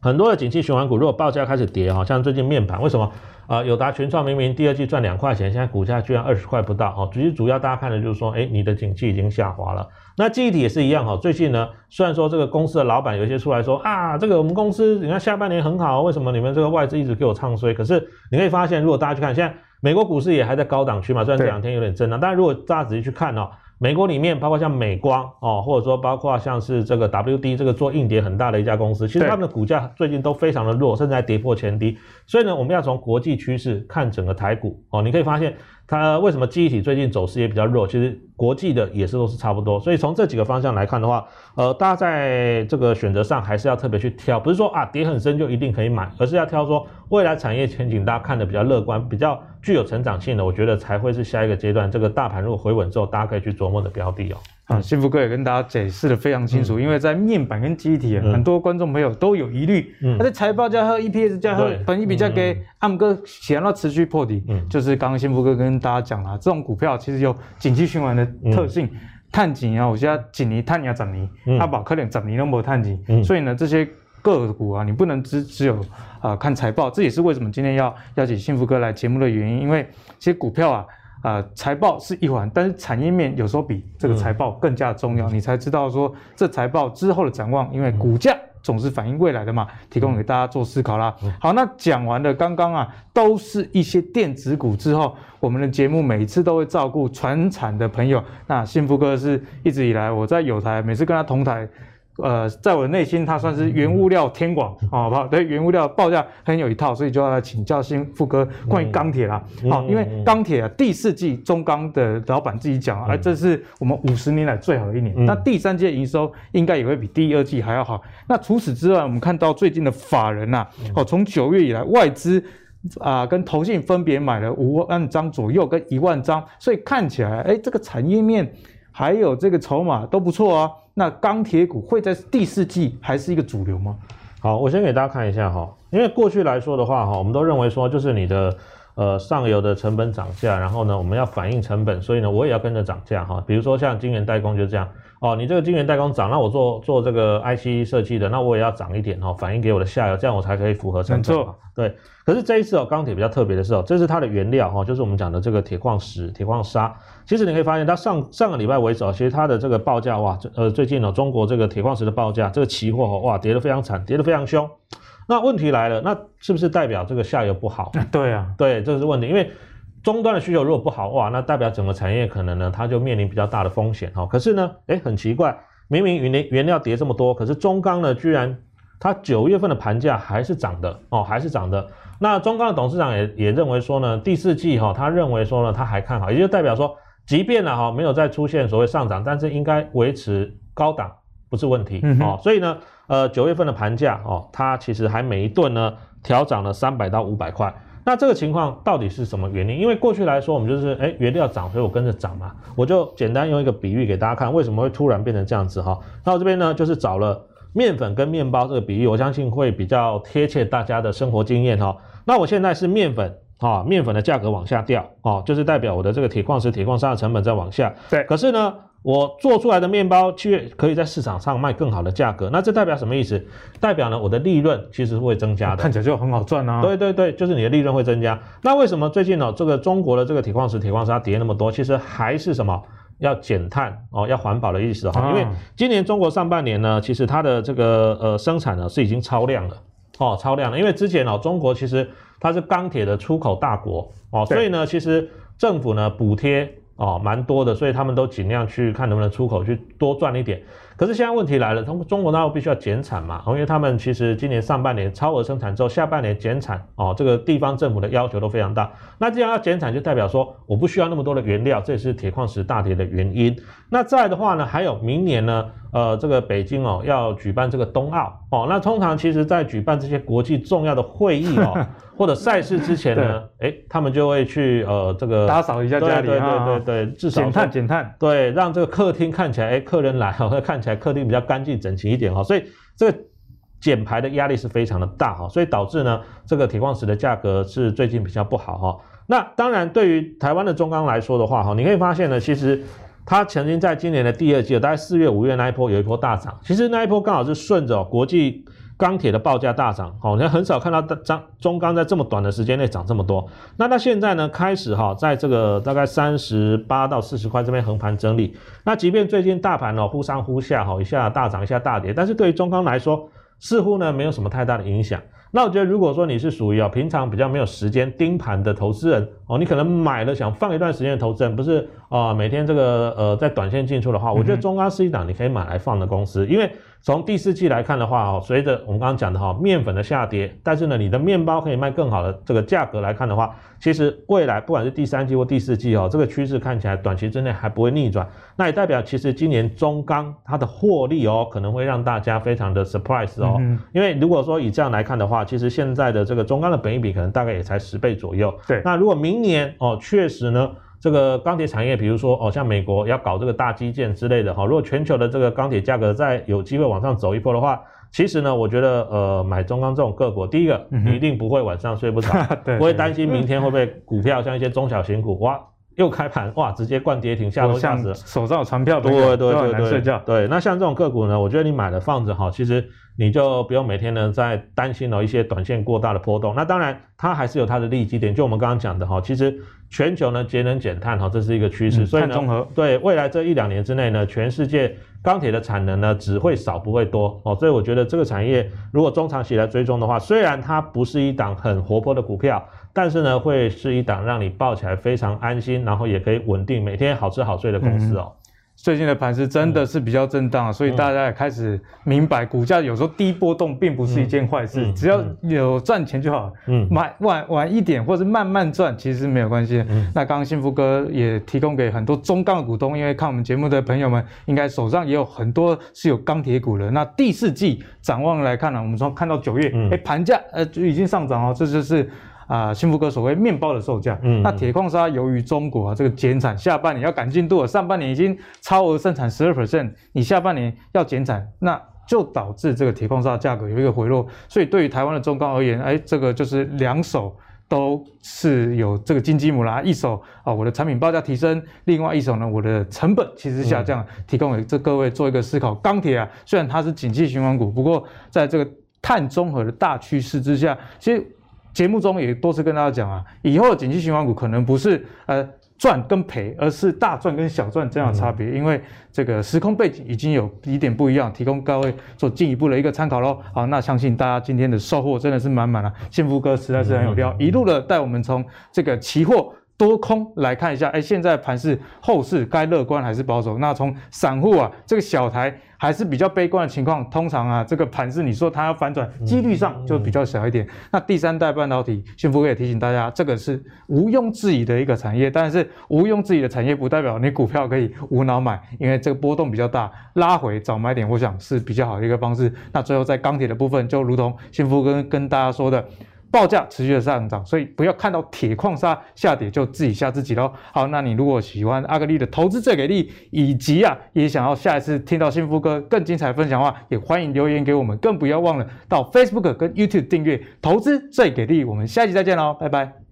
很多的景气循环股，如果报价开始跌，哈，像最近面板，为什么？呃，友达、群创明明第二季赚两块钱，现在股价居然二十块不到，哦，其实主要大家看的就是说，哎，你的景气已经下滑了。那记忆体也是一样，哈，最近呢，虽然说这个公司的老板有一些出来说，啊，这个我们公司你看下半年很好，为什么你们这个外资一直给我唱衰？可是你可以发现，如果大家去看，现在美国股市也还在高档区嘛，虽然这两天有点震荡，但如果大家仔细去看哦。美国里面包括像美光哦，或者说包括像是这个 WD 这个做硬碟很大的一家公司，其实他们的股价最近都非常的弱，甚至还跌破前低。所以呢，我们要从国际趋势看整个台股哦，你可以发现。它为什么记忆体最近走势也比较弱？其实国际的也是都是差不多，所以从这几个方向来看的话，呃，大家在这个选择上还是要特别去挑，不是说啊跌很深就一定可以买，而是要挑说未来产业前景大家看的比较乐观、比较具有成长性的，我觉得才会是下一个阶段。这个大盘如果回稳之后，大家可以去琢磨的标的哦。啊，幸福哥也跟大家解释的非常清楚，嗯、因为在面板跟记忆体，很多观众朋友都有疑虑。嗯，他的财报价和 EPS 价和本益比价给暗哥想要持续破底，嗯，就是刚刚幸福哥跟大家讲了，这种股票其实有景气循环的特性，探景啊，我现在景尼探你要涨尼，阿宝科点涨尼都没有探景，所以呢，这些个股啊，你不能只只有啊、呃、看财报，这也是为什么今天要邀请幸福哥来节目的原因，因为其实股票啊。啊、呃，财报是一环，但是产业面有时候比这个财报更加重要，嗯、你才知道说这财报之后的展望，因为股价总是反映未来的嘛，提供给大家做思考啦。嗯、好，那讲完了刚刚啊，都是一些电子股之后，我们的节目每次都会照顾传产的朋友。那幸福哥是一直以来我在有台，每次跟他同台。呃，在我的内心，它算是原物料天广，好不好？对，原物料报价很有一套，所以就要来请教新富哥关于钢铁啦。好，因为钢铁啊，第四季中钢的老板自己讲，哎，这是我们五十年来最好的一年。那第三季营收应该也会比第二季还要好。那除此之外，我们看到最近的法人呐，哦，从九月以来，外资啊跟投信分别买了五万张左右跟一万张，所以看起来，哎，这个产业面还有这个筹码都不错啊。那钢铁股会在第四季还是一个主流吗？好，我先给大家看一下哈，因为过去来说的话哈，我们都认为说就是你的呃上游的成本涨价，然后呢我们要反映成本，所以呢我也要跟着涨价哈。比如说像晶圆代工就这样哦，你这个晶圆代工涨，那我做做这个 IC 设计的，那我也要涨一点哦，反映给我的下游，这样我才可以符合成本嘛。对。可是这一次哦，钢铁比较特别的是哦，这是它的原料哈，就是我们讲的这个铁矿石、铁矿砂。其实你可以发现，它上上个礼拜为止哦，其实它的这个报价哇，呃，最近哦，中国这个铁矿石的报价，这个期货哦，哇，跌得非常惨，跌得非常凶。那问题来了，那是不是代表这个下游不好？对啊，对，这是问题。因为终端的需求如果不好哇，那代表整个产业可能呢，它就面临比较大的风险哈。可是呢，哎，很奇怪，明明原原原料跌这么多，可是中钢呢，居然它九月份的盘价还是涨的哦，还是涨的。那中钢的董事长也也认为说呢，第四季哈，他认为说呢，他还看好，也就代表说，即便呢哈没有再出现所谓上涨，但是应该维持高档不是问题哦。所以呢，呃，九月份的盘价哦，它其实还每一吨呢调涨了三百到五百块。那这个情况到底是什么原因？因为过去来说，我们就是哎原料涨，所以我跟着涨嘛。我就简单用一个比喻给大家看，为什么会突然变成这样子哈？那我这边呢就是找了。面粉跟面包这个比喻，我相信会比较贴切大家的生活经验哈。那我现在是面粉啊，面粉的价格往下掉啊，就是代表我的这个铁矿石、铁矿砂的成本在往下。对。可是呢，我做出来的面包却可以在市场上卖更好的价格。那这代表什么意思？代表呢，我的利润其实会增加的。看起来就很好赚啊。对对对，就是你的利润会增加。那为什么最近呢，这个中国的这个铁矿石、铁矿砂跌那么多？其实还是什么？要减碳哦，要环保的意思哈，因为今年中国上半年呢，其实它的这个呃生产呢是已经超量了哦，超量了。因为之前哦，中国其实它是钢铁的出口大国哦，所以呢，其实政府呢补贴哦蛮多的，所以他们都尽量去看能不能出口去多赚一点。可是现在问题来了，中中国大陆必须要减产嘛，因为他们其实今年上半年超额生产之后，下半年减产哦，这个地方政府的要求都非常大。那既然要减产，就代表说我不需要那么多的原料，这也是铁矿石大跌的原因。那再的话呢，还有明年呢，呃，这个北京哦要举办这个冬奥哦，那通常其实在举办这些国际重要的会议哦 或者赛事之前呢，哎，他们就会去呃这个打扫一下家里，对对对对对，至少减碳减碳，对，让这个客厅看起来哎客人来哦会看。起来客厅比较干净整齐一点哈，所以这个减排的压力是非常的大哈，所以导致呢这个铁矿石的价格是最近比较不好哈。那当然对于台湾的中钢来说的话哈，你可以发现呢，其实它曾经在今年的第二季，大概四月五月那一波有一波大涨，其实那一波刚好是顺着国际。钢铁的报价大涨，好像很少看到张中钢在这么短的时间内涨这么多。那它现在呢，开始哈，在这个大概三十八到四十块这边横盘整理。那即便最近大盘呢忽上忽下，哈，一下大涨一下大跌，但是对于中钢来说，似乎呢没有什么太大的影响。那我觉得，如果说你是属于啊平常比较没有时间盯盘的投资人哦，你可能买了想放一段时间的投资人，不是啊每天这个呃在短线进出的话，我觉得中钢是一档你可以买来放的公司，因为。从第四季来看的话，哦，随着我们刚刚讲的哈，面粉的下跌，但是呢，你的面包可以卖更好的这个价格来看的话，其实未来不管是第三季或第四季哦，这个趋势看起来短期之内还不会逆转，那也代表其实今年中钢它的获利哦，可能会让大家非常的 surprise 哦，因为如果说以这样来看的话，其实现在的这个中钢的本益比可能大概也才十倍左右，对，那如果明年哦，确实呢。这个钢铁产业，比如说哦，像美国要搞这个大基建之类的哈，如果全球的这个钢铁价格再有机会往上走一波的话，其实呢，我觉得呃，买中钢这种个股，第一个你一定不会晚上睡不着，不会担心明天会不会股票像一些中小型股哇又开盘哇直接灌跌停，吓都吓死了，手上有船票，对对对对对，睡觉。对，那像这种个股呢，我觉得你买了放着哈，其实你就不用每天呢在担心了一些短线过大的波动。那当然，它还是有它的利基点，就我们刚刚讲的哈，其实。全球呢节能减碳哈，这是一个趋势，嗯、所以呢，对未来这一两年之内呢，全世界钢铁的产能呢只会少不会多哦，所以我觉得这个产业如果中长期来追踪的话，虽然它不是一档很活泼的股票，但是呢会是一档让你抱起来非常安心，然后也可以稳定每天好吃好睡的公司哦。嗯最近的盘势真的是比较震荡，所以大家也开始明白，股价有时候低波动并不是一件坏事，只要有赚钱就好。嗯，买晚晚一点或者慢慢赚，其实没有关系。嗯，那刚刚幸福哥也提供给很多中钢的股东，因为看我们节目的朋友们，应该手上也有很多是有钢铁股的。那第四季展望来看呢，我们从看到九月，哎，盘价呃就已经上涨哦，这就是。啊，幸福哥所谓面包的售价，嗯，那铁矿砂由于中国啊这个减产，下半年要赶进度了，上半年已经超额生产十二 percent，你下半年要减产，那就导致这个铁矿砂价格有一个回落，所以对于台湾的中钢而言，哎，这个就是两手都是有这个金鸡母啦，一手啊我的产品报价提升，另外一手呢我的成本其实下降，嗯、提供给这各位做一个思考。钢铁啊，虽然它是景气循环股，不过在这个碳中和的大趋势之下，其实。节目中也多次跟大家讲啊，以后的景气循环股可能不是呃赚跟赔，而是大赚跟小赚这样的差别，因为这个时空背景已经有一点不一样，提供各位做进一步的一个参考喽。好，那相信大家今天的收获真的是满满了，幸福哥实在是很有料，一路的带我们从这个期货。多空来看一下，哎，现在盘势后市该乐观还是保守？那从散户啊，这个小台还是比较悲观的情况，通常啊，这个盘是你说它要反转，几率上就比较小一点。那第三代半导体，幸福哥也提醒大家，这个是毋庸置疑的一个产业，但是毋庸置疑的产业不代表你股票可以无脑买，因为这个波动比较大，拉回早买点，我想是比较好的一个方式。那最后在钢铁的部分，就如同幸福哥跟大家说的。报价持续的上涨，所以不要看到铁矿砂下跌就自己吓自己喽。好，那你如果喜欢阿格力的投资最给力，以及啊也想要下一次听到幸福哥更精彩分享的话，也欢迎留言给我们，更不要忘了到 Facebook 跟 YouTube 订阅投资最给力。我们下期再见喽，拜拜。